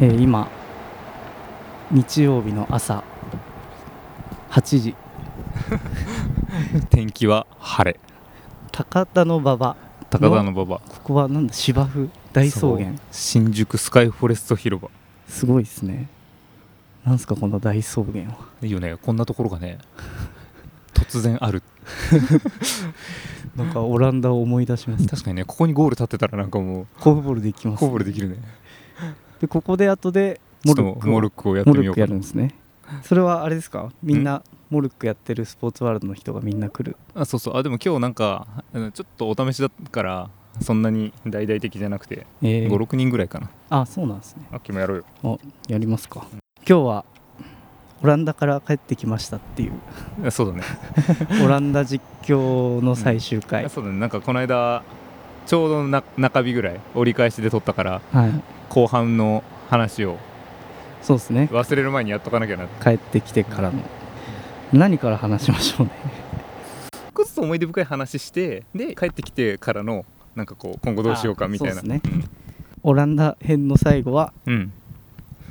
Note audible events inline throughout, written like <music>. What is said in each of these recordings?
えー今日曜日の朝8時。<laughs> 天気は晴れ。高田の馬場高田の馬場。ここはなんだ芝生大草原。新宿スカイフォレスト広場。すごいですね。なんすかこの大草原は。いいよね。こんなところがね突然ある。<laughs> なんかオランダを思い出します確かにねここにゴール立ってたらなんかもうコーフボールできますコーボルできるねでここで後でモルックをモルックをやってみようかなるんですね。それはあれですか？みんなモルックやってるスポーツワールドの人がみんな来る。あそうそう。あでも今日なんかちょっとお試しだからそんなに大々的じゃなくてえー56人ぐらいかな。あそうなんですね。あっきもやろうよ。おやりますか。今日はオランダから帰ってきましたっていう。あそうだね。<laughs> オランダ実況の最終回、あそうだね。なんかこの間ちょうどな中日ぐらい折り返しで撮ったからはい後半の話を。そうですね。忘れる前にやっとかなきゃな帰ってきてからの。何から話しましょうね。こそ思い出深い話してで帰ってきてからのなんかこう今後どうしようかみたいな。あそうっすオランダ編の最後はうん。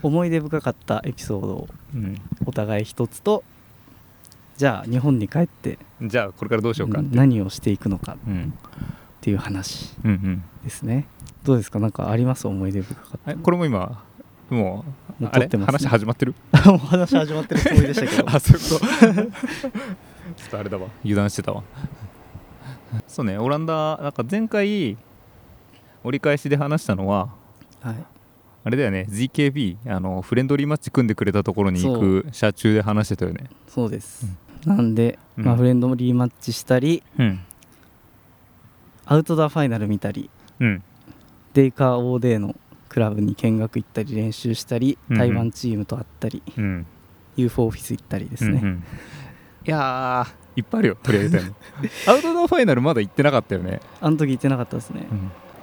思い出深かったエピソードをうん、お互い一つとじゃあ日本に帰ってうんじゃあこれからどうしようか何をしていくのかっうん。ていう話。うんうんですね。どうですか？なんかあります？思い出深かった。えこれも今もうもうってますね。話始まってる？<laughs> もう話始まってるつもりでしたけど。<laughs> あそういうこと。<laughs> ちょっとあれだわ。油断してたわ。そうねオランダなんか前回折り返しで話したのははい。あれだよね。ZKB あのフレンドリーマッチ組んでくれたところに行く車中で話してたよね。そうです、なんで、うん。まあ、フレンドリーマッチしたりうん。アウトドアファイナル見たりうん。デイカー OD のクラブに見学行ったり練習したりうんうん。台湾チームと会ったり、うん。UFO オフィス行ったりですね、うんうん。いやー。いっぱいあるよ取り上げたいの。<laughs> アウトドアファイナルまだ行ってなかったよね、あの時行ってなかったですね、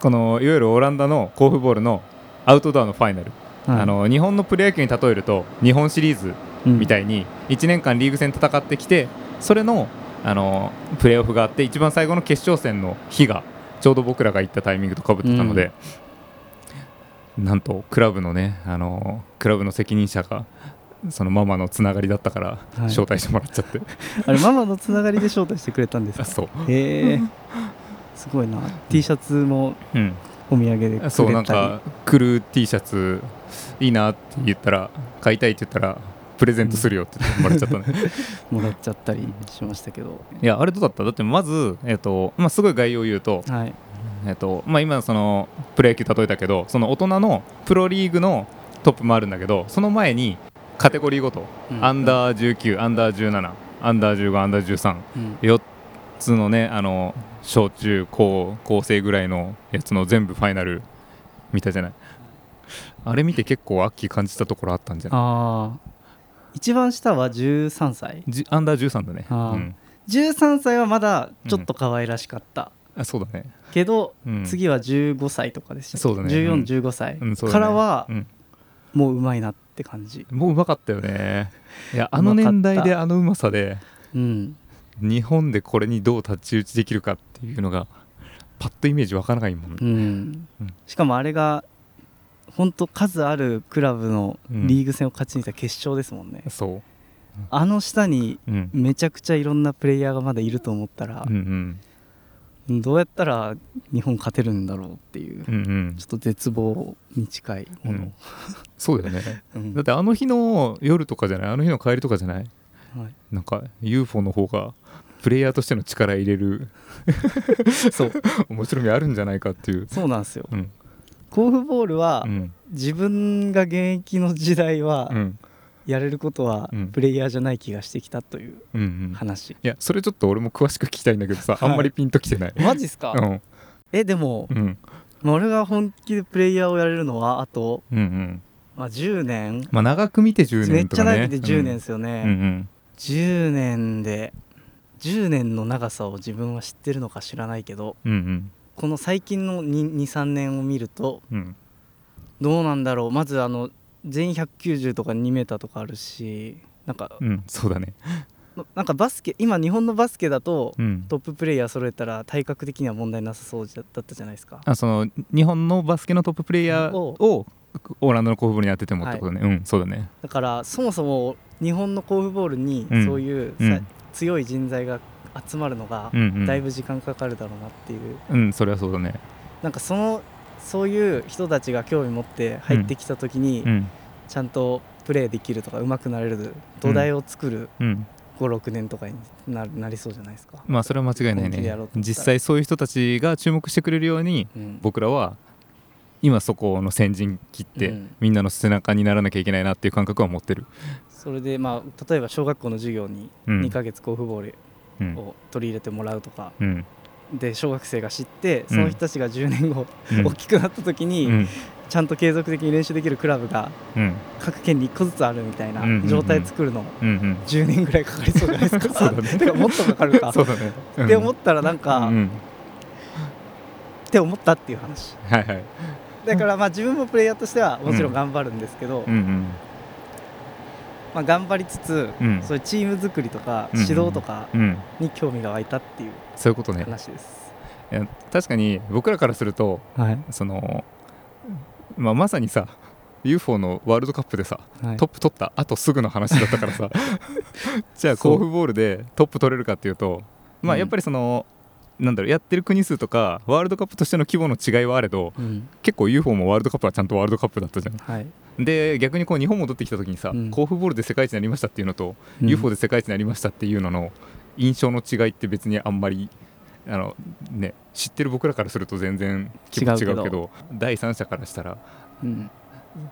このいわゆるオランダの甲府ボールのアウトドアのファイナル、はい。あの日本のプロ野球に例えると日本シリーズうん。みたいに1年間リーグ戦戦ってきてそれのあのプレーオフがあって一番最後の決勝戦の日がちょうど僕らが行ったタイミングとかぶってたので、なんとクラブのねあのクラブの責任者がそのママのつながりだったからはい。招待してもらっちゃって、<laughs> あれママのつながりで招待してくれたんですか？あそう、へえ。すごいな。T シャツもうん、お土産でくれたり。そうなんか来る T シャツいいなって言ったら買いたいって言ったらプレゼントするよってもらっちゃったね <laughs> もらっちゃったりしましたけど。いやあれどうだっただってまず、えっとまあ、すごい概要を言うと、はい。えっとまあ、今そのプロ野球例えたけどその大人のプロリーグのトップもあるんだけどその前にカテゴリーごと、アンダー19アンダー17アンダー15アンダー134うんつのねあの小中高高生ぐらいのやつの全部ファイナル見たじゃない。あれ見て結構アッキー感じたところあったんじゃない？ああ一番下は13歳。じアンダー13だね、うん。13歳はまだちょっと可愛らしかった、あそうだね、けど、うん、次は15歳とかでしたそうだね。うん。1415歳うんね。からはうん。もううまいなって感じ。もううまかったよね。いやあの年代であのうまさでうん。日本でこれにどう太刀打ちできるかっていうのがパッとイメージわからないもん、うん。うん。しかもあれが本当数あるクラブのリーグ戦を勝ち抜いた決勝ですもんね、そあの下にう、うん、めちゃくちゃいろんなプレイヤーがまだいると思ったらうんう、ん。どうやったら日本勝てるんだろうっていう、うんうん。ちょっと絶望に近いもの、そうだよね。<laughs> うん。だってあの日の夜とかじゃない？あの日の帰りとかじゃない？はい。なんか UFO の方がプレイヤーとしての力入れる。そう。<laughs> 面白みあるんじゃないかっていう、そうなんですよ。うん甲府ボールは、うん。自分が現役の時代はうん。やれることはうん。プレイヤーじゃない気がしてきたといううんうん、い話、やそれちょっと俺も詳しく聞きたいんだけどさ、はい。あんまりピンときてない。<laughs> マジっすか、うん。えでも、うん。まあ俺が本気でプレイヤーをやれるのはあと、うんうん。まあ、10年。まあ長く見て10めっ年とかね。ちゃ長くて10年ですよね、うん。うん10年で10年の長さを自分は知ってるのか知らないけどうんうんこの最近の23年を見るとうん。どうなんだろう。まずあの全員190とか2メーターとかあるしなんか、うんそうだね。ななんかバスケ今日本のバスケだとうん。トッププレイヤー揃えたら体格的には問題なさそうだったじゃないですか。あその日本のバスケのトッププレイヤーをオランダの甲府ボールに当ててもってことね、うんそうだね。だからそもそも日本の甲府ボールにうん。そういうさ、うん。強い人材が集まるのがうんうん。だいぶ時間かかるだろうなっていう、うんそれはそうだね。なんかそのそういう人たちが興味持って入ってきた時に、うん。ちゃんとプレーできるとか上手くなれる土台を作るうん。56年とかにななりそうじゃないですか、まあそれは間違いないね。実際そういう人たちが注目してくれるようにうん。僕らは今そこの先陣切って、うん。みんなの背中にならなきゃいけないなっていう感覚は持ってる、それでまあ例えば小学校の授業にうん。2ヶ月甲府ボールうんを取り入れてもらうとか、うん。で小学生が知ってその人たちが10年後、うん。大きくなった時に、うん。ちゃんと継続的に練習できるクラブがうん。各県に1個ずつあるみたいな状態作るのうんうん。10年ぐらいかかりそうじゃないですか。<laughs> そうだね。<laughs> てかもっとかかるか。そうだね、うん。って思ったらなんか、って思ったっていう話。はいはい。だからまあ自分もプレイヤーとしてはもちろん頑張るんですけど、まあ、頑張りつつ、うん。そういうチーム作りとかうん指導とかうん。に興味が湧いたっていうそういうことね。話です、いや確かに僕らからするとはい。その、まあ、まさにさ UFO のワールドカップでさはい。トップ取ったあとすぐの話だったからさ。<laughs> じゃあ甲府ボールでトップ取れるかっていうとまあうん。やっぱりその、なんだろうやってる国数とかワールドカップとしての規模の違いはあれどうん。結構 UFO もワールドカップはちゃんとワールドカップだったじゃん。はいで逆にこう日本戻ってきた時にさ、うん。甲府ボールで世界一になりましたっていうのと、うん。UFO で世界一になりましたっていうのの印象の違いって別にあんまりあの、ね、知ってる僕らからすると全然規模違うけど違うけど。第三者からしたらうん。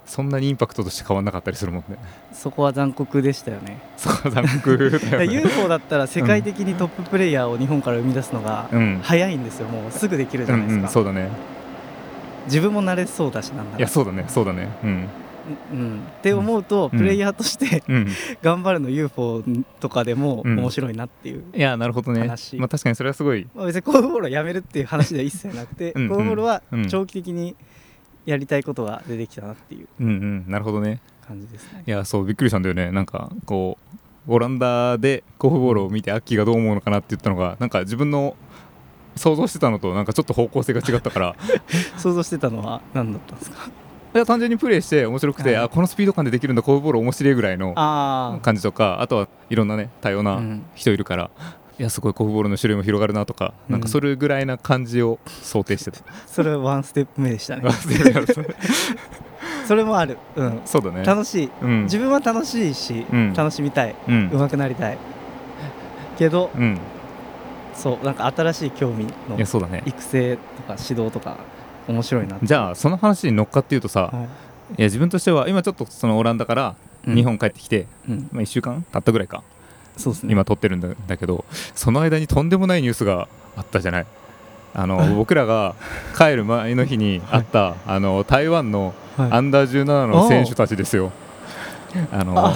そんなにインパクトとして変わんなかったりするもんね。そこは残酷でしたよね。そこは残酷だよね。<laughs> UFO だったら世界的にトッププレイヤーを日本から生み出すのがうん。早いんですよ。もうすぐできるじうんうゃないですか、んそうだね。自分も慣れそうだしなんだいやそうだねそうだね。うんうん、って思うと、うん。プレイヤーとしてうん。<laughs> 頑張るの UFO とかでもうん。面白いなっていう、いやなるほどね。話。まあ確かにそれはすごい。まあ、別にコールボールをやめるっていう話では一切なくてコールボールはうん。長期的にやりたいことが出てきたなっていううんうん。なるほどね。感じですね。いやそうびっくりしたんだよね。なんかこうオランダで甲府ボールを見てアッキーがどう思うのかなって言ったのがなんか自分の想像してたのとなんかちょっと方向性が違ったから。<laughs> 想像してたのは何だったんですか？いや単純にプレーして面白くて、はい。あこのスピード感でできるんだ甲府ボール面白いぐらいのあ感じとかあとはいろんなね多様なん。人いるから、いやすごい甲府ボールの種類も広がるなとか、なんかそれぐらいな感じを想定してた。それはワンステップ目でしたね。そ <laughs> それもある、うん、うだね。楽しい。うん。自分は楽しいし、うん。楽しみたい。うん。上手くなりたい。けどうん。そうなんか新しい興味の育成とか指導とか面白いなじゃあその話に乗っかっていうとさ、はい。いや自分としては今ちょっとそのオランダからうん。日本帰ってきて、うん。まあ、1週間経ったぐらいか。そうですね。今撮ってるんだだけどその間にとんでもないニュースがあったじゃない。あの <laughs> 僕らが帰る前の日にあった、あの台湾のはい。アンダー17の選手たちですよ。あのあ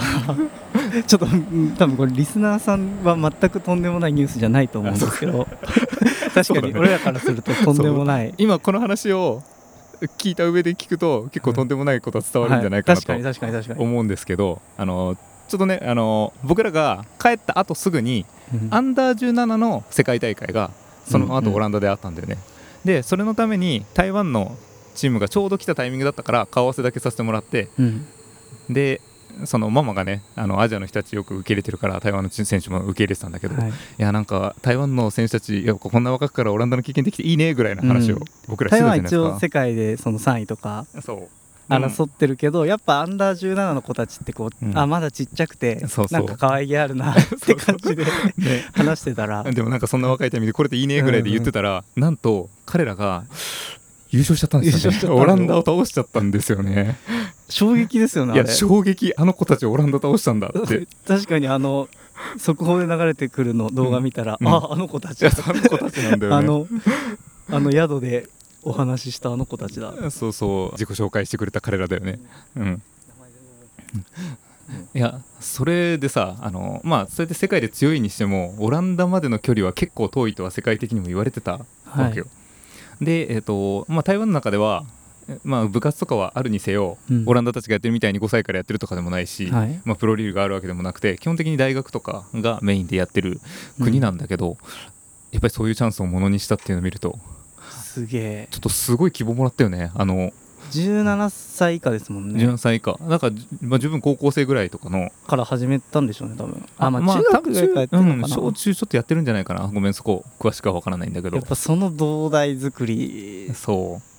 ちょっとうん多分これリスナーさんは全くとんでもないニュースじゃないと思うんですけど確かに俺らからするととんでもない。今この話を聞いた上で聞くと結構とんでもないことは伝わるんじゃないかなとはい。確かに確かに確かに。思うんですけどあのちょっとねあの僕らが帰った後すぐにうん。アンダー17の世界大会がその後オランダであったんだよね、でそれのために台湾のチームがちょうど来たタイミングだったから顔合わせだけさせてもらってうん。でそのママがねあのアジアの人たちよく受け入れてるから台湾の選手も受け入れてたんだけど、はい。いやなんか台湾の選手たちいやこんな若くからオランダの経験できていいねぐらいの話をうん。僕らして台湾一たじゃないですか、応世界でその3位とかそう。争ってるけど、やっぱアンダー17の子たちってこう、うん。あまだちっちゃくてそうなんか可愛げあるな <laughs> って感じでね。話してたら。でもなんかそんな若いタイミングでこれでいいねぐらいで言ってたら、なんと彼らが優勝しちゃったんですよ、ね、オランダを倒しちゃったんですよね衝撃ですよねいや衝撃あの子たちオランダ倒したんだって。<laughs> 確かにあの速報で流れてくるの動画見たら、うんああの子たちあの子たちなんだよね。あのあの宿でお話ししたあの子たちだ。そうそう自己紹介してくれた彼らだよね。うん。いやそれでさあのまあそれで世界で強いにしてもオランダまでの距離は結構遠いとは世界的にも言われてたわけよ、でえっ、とまあ台湾の中ではえまあ部活とかはあるにせよ、うん。オランダたちがやってるみたいに5歳からやってるとかでもないし、はい。まあ、プロリーグがあるわけでもなくて基本的に大学とかがメインでやってる国なんだけど、やっぱりそういうチャンスをものにしたっていうのを見るとすげえ。ちょっとすごい希望もらったよね。あの17歳以下ですもんね。17歳以下。だから、まあ、十分高校生ぐらいとかのから始めたんでしょうね多分。あまあ中学ぐらいからやってるのかな、うん、小中ちょっとやってるんじゃないかな。ごめんそこ詳しくは分からないんだけど。やっぱその土台作り。そう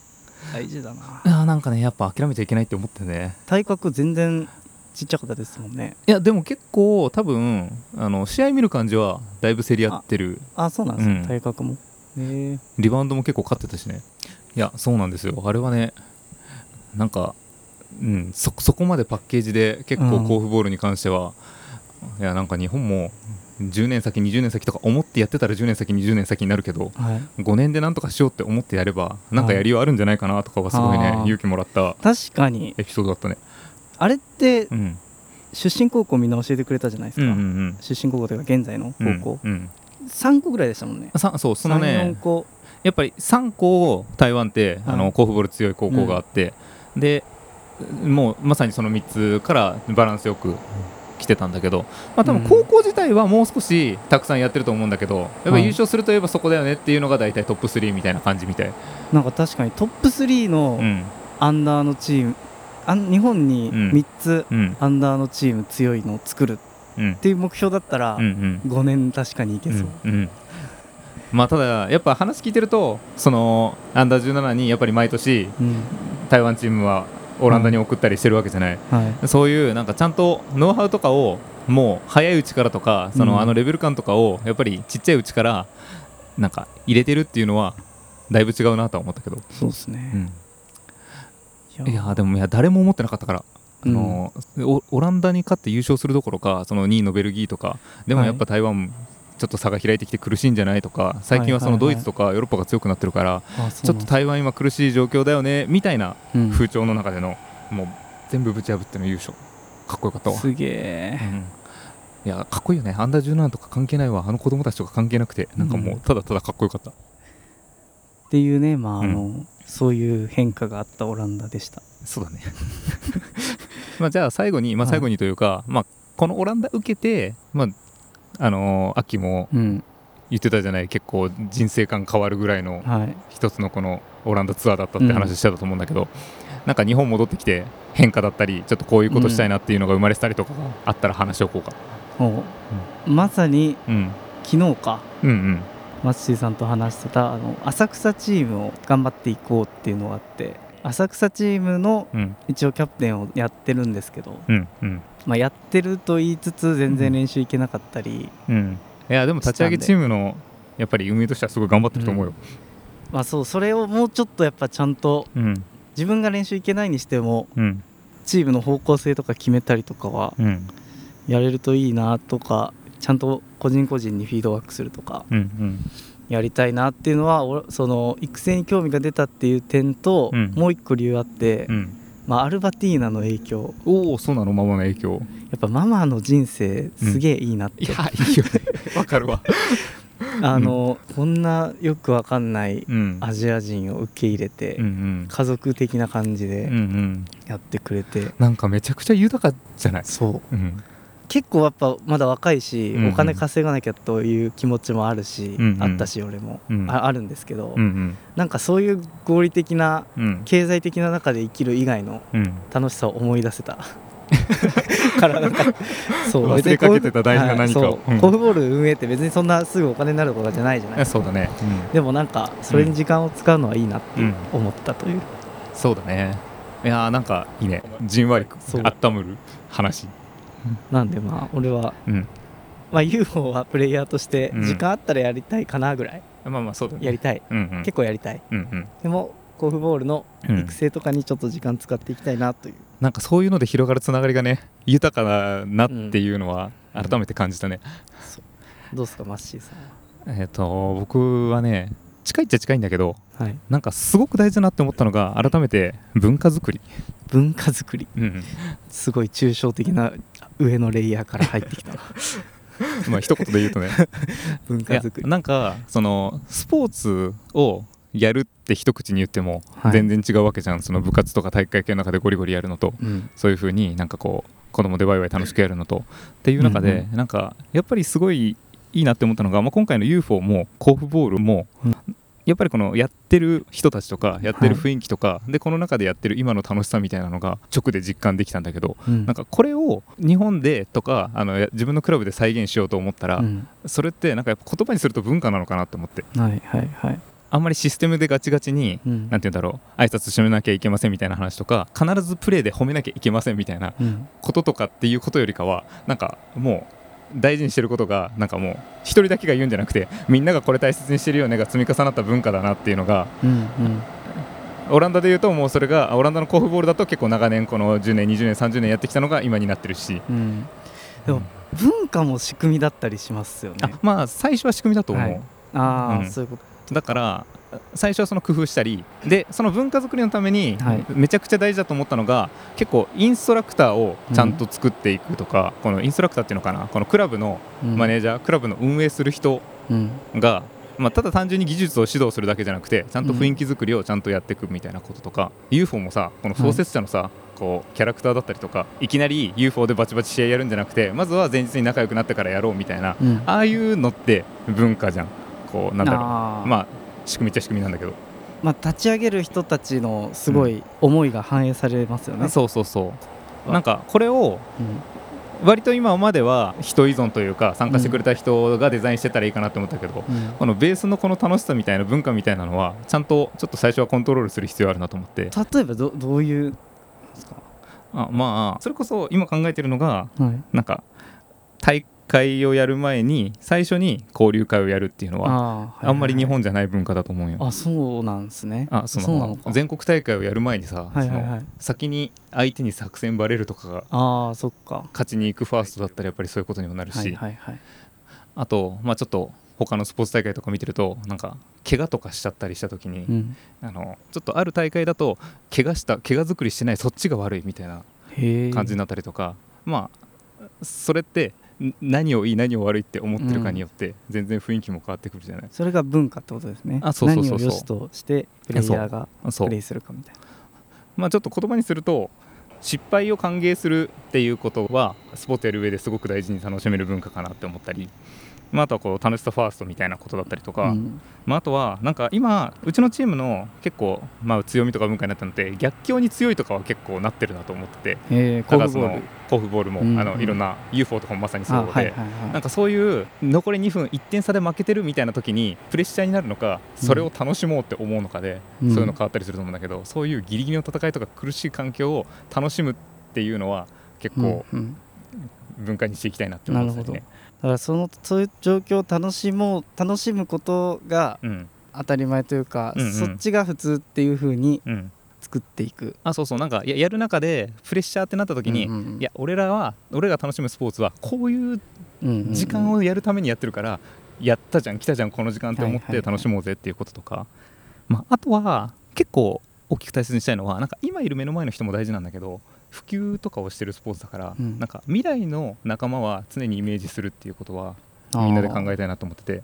大事だな。あなんかねやっぱ諦めちゃいけないって思ってね。体格全然ちっちゃかったですもんね。いやでも結構多分あの試合見る感じはだいぶ競り合ってる。あそうなんですか、うん。体格も。へえリバウンドも結構勝ってたしね。いやそうなんですよ。あれはねなんか、うん、そそこまでパッケージで結構うん。甲府ボールに関しては、いやなんか日本も10年先20年先とか思ってやってたら10年先20年先になるけどはい。5年でなんとかしようって思ってやればなんかやりようあるんじゃないかなとかはすごいねあー。勇気もらった確かに。エピソードだったね。あれってうん。出身高校みんな教えてくれたじゃないですか、うんうんうん。出身高校というか現在のうん高校、うん3個ぐらいでしたもんね。さそうそのね34個。やっぱり3校台湾って、あはい。の甲府ボール強い高校があって、でもうまさにその3つからバランスよく来てたんだけど、まあ、多分うん。高校自体はもう少したくさんやってると思うんだけど、やっぱ優勝するといえばそこだよねっていうのが大体トップ3みたいな感じみたい、なんか確かにトップ3のうん。アンダーのチーム、あん日本にうん。3つうん。アンダーのチーム強いのを作るっうんていう目標だったらうんうん。5年確かにいけそう、うんうん。まあただやっぱ話聞いてるとそのアンダー17にやっぱり毎年うん。台湾チームはオランダに送ったりしてるわけじゃない、はい。そういうなんかちゃんとノウハウとかをもう早いうちからとかその、うんあのレベル感とかをやっぱりちっちゃいうちからなんか入れてるっていうのはだいぶ違うなとは思ったけど、そうですね、いや。でもいや誰も思ってなかったから、うん。あのオオランダに勝って優勝するどころかその2位のベルギーとかでもやっぱ台湾ちょっと差が開いてきて苦しいんじゃないとか最近はそのはいはいはいドイツとかヨーロッパが強くなってるからあちょっと台湾今苦しい状況だよねみたいなうん。風潮の中でのもう全部ぶち破っての優勝。かっこよかったわ。すげえ。うん。いやかっこいいよね。アンダー17とか関係ないわ。あの子供たちとか関係なくてなんかもううん。ただただかっこよかった、っていうねまああの、うそういう変化があったオランダでした。そうだね。<laughs> まあじゃあ最後にまあはい最後にというか、まあこのオランダ受けてまああのー秋もうん。言ってたじゃない結構人生観変わるぐらいのはい。一つのこのオランダツアーだったって話してたと思うんだけど、なんか日本戻ってきて変化だったりちょっとこういうことしたいなっていうのが生まれてたりとかがあったら話しておこうか、もう、まさにうん、昨日か。うんうん。マッシーさんと話してたあの浅草チームを頑張っていこうっていうのがあって浅草チームのうん。一応キャプテンをやってるんですけど、うんうんまあ、やってると言いつつ全然練習行けなかったり、うん。いやでも立ち上げチームのやっぱり運営としてはすごい頑張ってると思うよ、まあそうそれをもうちょっとやっぱちゃんとうん。自分が練習行けないにしてもうん。チームの方向性とか決めたりとかはうん。やれるといいなとかちゃんと個人個人にフィードバックするとかうんうん。やりたいなっていうのはおその育成に興味が出たっていう点と、うん。もう一個理由あって、うんまあ、アルバティーナの影響。おおそうなの？ママの影響。やっぱママの人生すげえいいなって、いやいいよね。<laughs> わかるわ。あの、こんなよくわかんないうん。アジア人を受け入れて、うんうん。家族的な感じうんうでん。やってくれて、なんかめちゃくちゃ豊かじゃない？そう。うん結構やっぱまだ若いし、うんうん。お金稼がなきゃという気持ちもあるし、うんうん。あったし俺も、うん。ああるんですけど、うんなんかそういう合理的なうん。経済的な中で生きる以外のうん。楽しさを思い出せた。からなんかそう。忘れかけてた大事な何かを。はいそう。うん。甲府ボール運営って別にそんなすぐお金になるとかじゃないじゃないえそうだね。でもなんかそれに時間を使うのはいいなってうん思ったという、そうだね。いやーなんかいいね。じんわりそう温まる話なんでまあ俺は、うん。まあ、UFO はプレイヤーとしてうん。時間あったらやりたいかなぐらいまあまあそうだね。やりたい、うんうん。結構やりたい。うんうん。でも甲府ボールのうん。育成とかにちょっと時間使っていきたいなという、なんかそういうので広がるつながりがね豊かだなっていうのは改めて感じたね、どうですかマッシーさんえっ、と僕はね近いっちゃ近いんだけどは、はい、なんかすごく大事だなって思ったのが改めて文化づくり、文化づくり。うん、すごい抽象的な上のレイヤーから入ってきた。な <laughs> まあ一言で言うとね。<laughs> 文化づくりなんかそのスポーツをやるって一口に言ってもはい。全然違うわけじゃん、その部活とか体育会系の中でゴリゴリやるのと。うん。そういう風になんかこう子供でワイワイ楽しくやるのと。っていう中で、うんなんかやっぱりすごいいいなって思ったのが、まあ、今回の UFO も甲府ボールも、うんやっぱりこのやってる人たちとかやってる雰囲気とか、はい、でこの中でやってる今の楽しさみたいなのが直で実感できたんだけど、うん、なんかこれを日本でとかあの自分のクラブで再現しようと思ったら、うん、それってなんかやっぱ言葉にすると文化なのかなと思って。はいはいはい。あんまりシステムでガチガチに、うん、なんて言うんだろう挨拶しめなきゃいけませんみたいな話とか必ずプレーで褒めなきゃいけませんみたいなこととかっていうことよりかはなんかもう大事にしてることがなんかもう一人だけが言うんじゃなくてみんながこれ大切にしてるよねが積み重なった文化だなっていうのが、うんうん、オランダでいうともうそれがオランダの甲府ボールだと結構長年この10年20年30年やってきたのが今になってるし、うん、でも文化も仕組みだったりしますよね。まあ最初は仕組みだと思う、はい、ああ、うん、そういうこと。だから最初はその工夫したりでその文化づくりのためにめちゃくちゃ大事だと思ったのが、結構インストラクターをちゃんと作っていくとか、このインストラクターっていうのかなこのクラブのマネージャー、クラブの運営する人が、まあ、ただ単純に技術を指導するだけじゃなくてちゃんと雰囲気作りをちゃんとやっていくみたいなこととか、うん、UFO もさこの創設者のさ、こうキャラクターだったりとかいきなり UFO でバチバチ試合やるんじゃなくてまずは前日に仲良くなってからやろうみたいな、うん、ああいうのって文化じゃん。こうなんだろう。まあ仕組みっちゃ仕組みなんだけど。まあ、立ち上げる人たちのすごい思いが反映されますよね、うん、そうそう。そうなんかこれを、割と今までは人依存というか参加してくれた人がデザインしてたらいいかなと思ったけど、うん、このベースのこの楽しさみたいな文化みたいなのはちゃんとちょっと最初はコントロールする必要あるなと思って。例えばどどういうあまあそれこそ今考えてるのが、はい、なんか大会をやる前に最初に交流会をやるっていうのはあんまり日本じゃない文化だと思うよ。あそうなんですね。あその。全国大会をやる前にさ、先に相手に作戦バレるとかがあそっか。勝ちに行くファーストだったらやっぱりそういうことにもなるし、はいはいはい、あと、まあ、ちょっと他のスポーツ大会とか見てるとなんか怪我とかしちゃったりした時に、うん、あのちょっとある大会だと怪我した怪我作りしてないそっちが悪いみたいな感じになったりとか。まあそれって何をいい何を悪いって思ってるかによって全然雰囲気も変わってくるじゃない、うん、それが文化ってことですね。あそうそうそうそう。何を良しとしてプレイヤーがプレイするかみたいな。まあちょっと言葉にすると失敗を歓迎するっていうことはスポーツやる上ですごく大事に楽しめる文化かなって思ったりまあ、あとはこう楽しさファーストみたいなことだったりとか、うん、まあ、あとはなんか今うちのチームの結構まあ強みとか文化になったので逆境に強いとかは結構なってるなと思ってて、えー、の甲府ボールも、うんうん、あのいろんな UFO とかもまさにそうで、はいはいはい、なんかそういう残り2分1点差で負けてるみたいな時にプレッシャーになるのかそれを楽しもうって思うのかで、うん、そういうの変わったりすると思うんだけどそういうギリギリの戦いとか苦しい環境を楽しむっていうのは結構文化にしていきたいなって思いますね。だからそのそういう状況を楽しもう楽しむことが当たり前というか、うんうん、そっちが普通っていうふうに作っていく、うん、あそうそう。なんかややる中でプレッシャーってなった時に、うんうん、いや俺らは俺が楽しむスポーツはこういう時間をやるためにやってるから、やったじゃん来たじゃんこの時間って思って楽しもうぜっていうこととか、まあ、あとは結構大きく大切にしたいのはなんか今いる目の前の人も大事なんだけど普及とかをしてるスポーツだから、うん、なんか未来の仲間は常にイメージするっていうことはみんなで考えたいなと思ってて。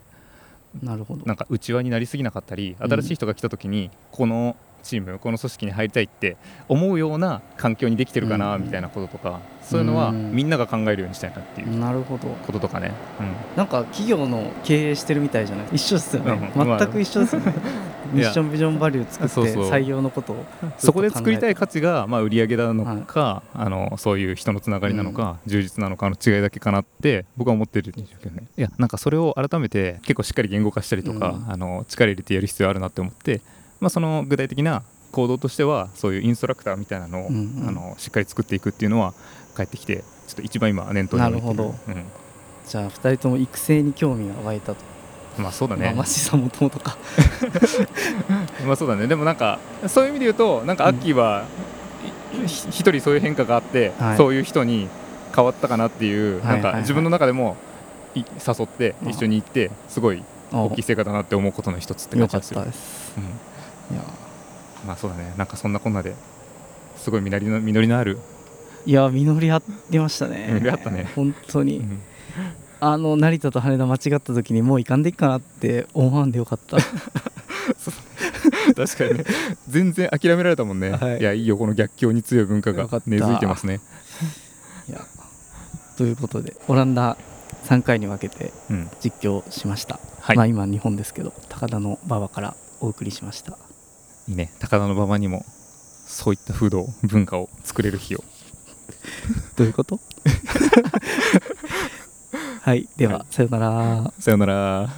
なるほど。なんか内輪になりすぎなかったり新しい人が来た時にこのチームこの組織に入りたいって思うような環境にできてるかなみたいなこととか、そういうのはみんなが考えるようにしたいなっていう。なるほど。こととかね、うん、なんか企業の経営してるみたいじゃない？一緒ですよね、うん、全く一緒ですよね。<laughs> ミッションビジョンバリュー作って採用のことをそこで作りたい価値が、まあ、売り上げなのか、はい、あのそういう人のつながりなのか、うん、充実なのかの違いだけかなって僕は思ってるんですけどね。いやなんかそれを改めて結構しっかり言語化したりとか、あの力入れてやる必要あるなって思って、まあ、その具体的な行動としてはそういうインストラクターみたいなのを、うんうん、あのしっかり作っていくっていうのは帰ってきてちょっと一番今念頭になるほど、うん、じゃあ2人とも育成に興味が湧いたと。まあそうだね、まあ、さんもともとか。<laughs> まあそうだね。でもなんかそういう意味で言うとなんかアッキーは一、人そういう変化があって、はい、そういう人に変わったかなっていう、なんか自分の中でも誘って一緒に行ってすごい大きい成果だなって思うことの一つって感じですよ。うん、いや。まあそうだね。なんかそんなこんなですごい実りの実りのある。いや実りありましたね。実りあったね。本当に、うん、あの成田と羽田間違った時にもう行かんでいいかなって思わんでよかった。確かにね。全然諦められたもんね、はい、いやいいよこの逆境に強い文化が根付いてますね。いや。ということでオランダ3回に分けて実況しました、うんはい、まあ今日本ですけど高田の馬場からおお送りしました。いいね高田馬場にもそういった風土文化を作れる日を。<laughs> どういうこと？<laughs> はいでは、はい、さよなら。さよなら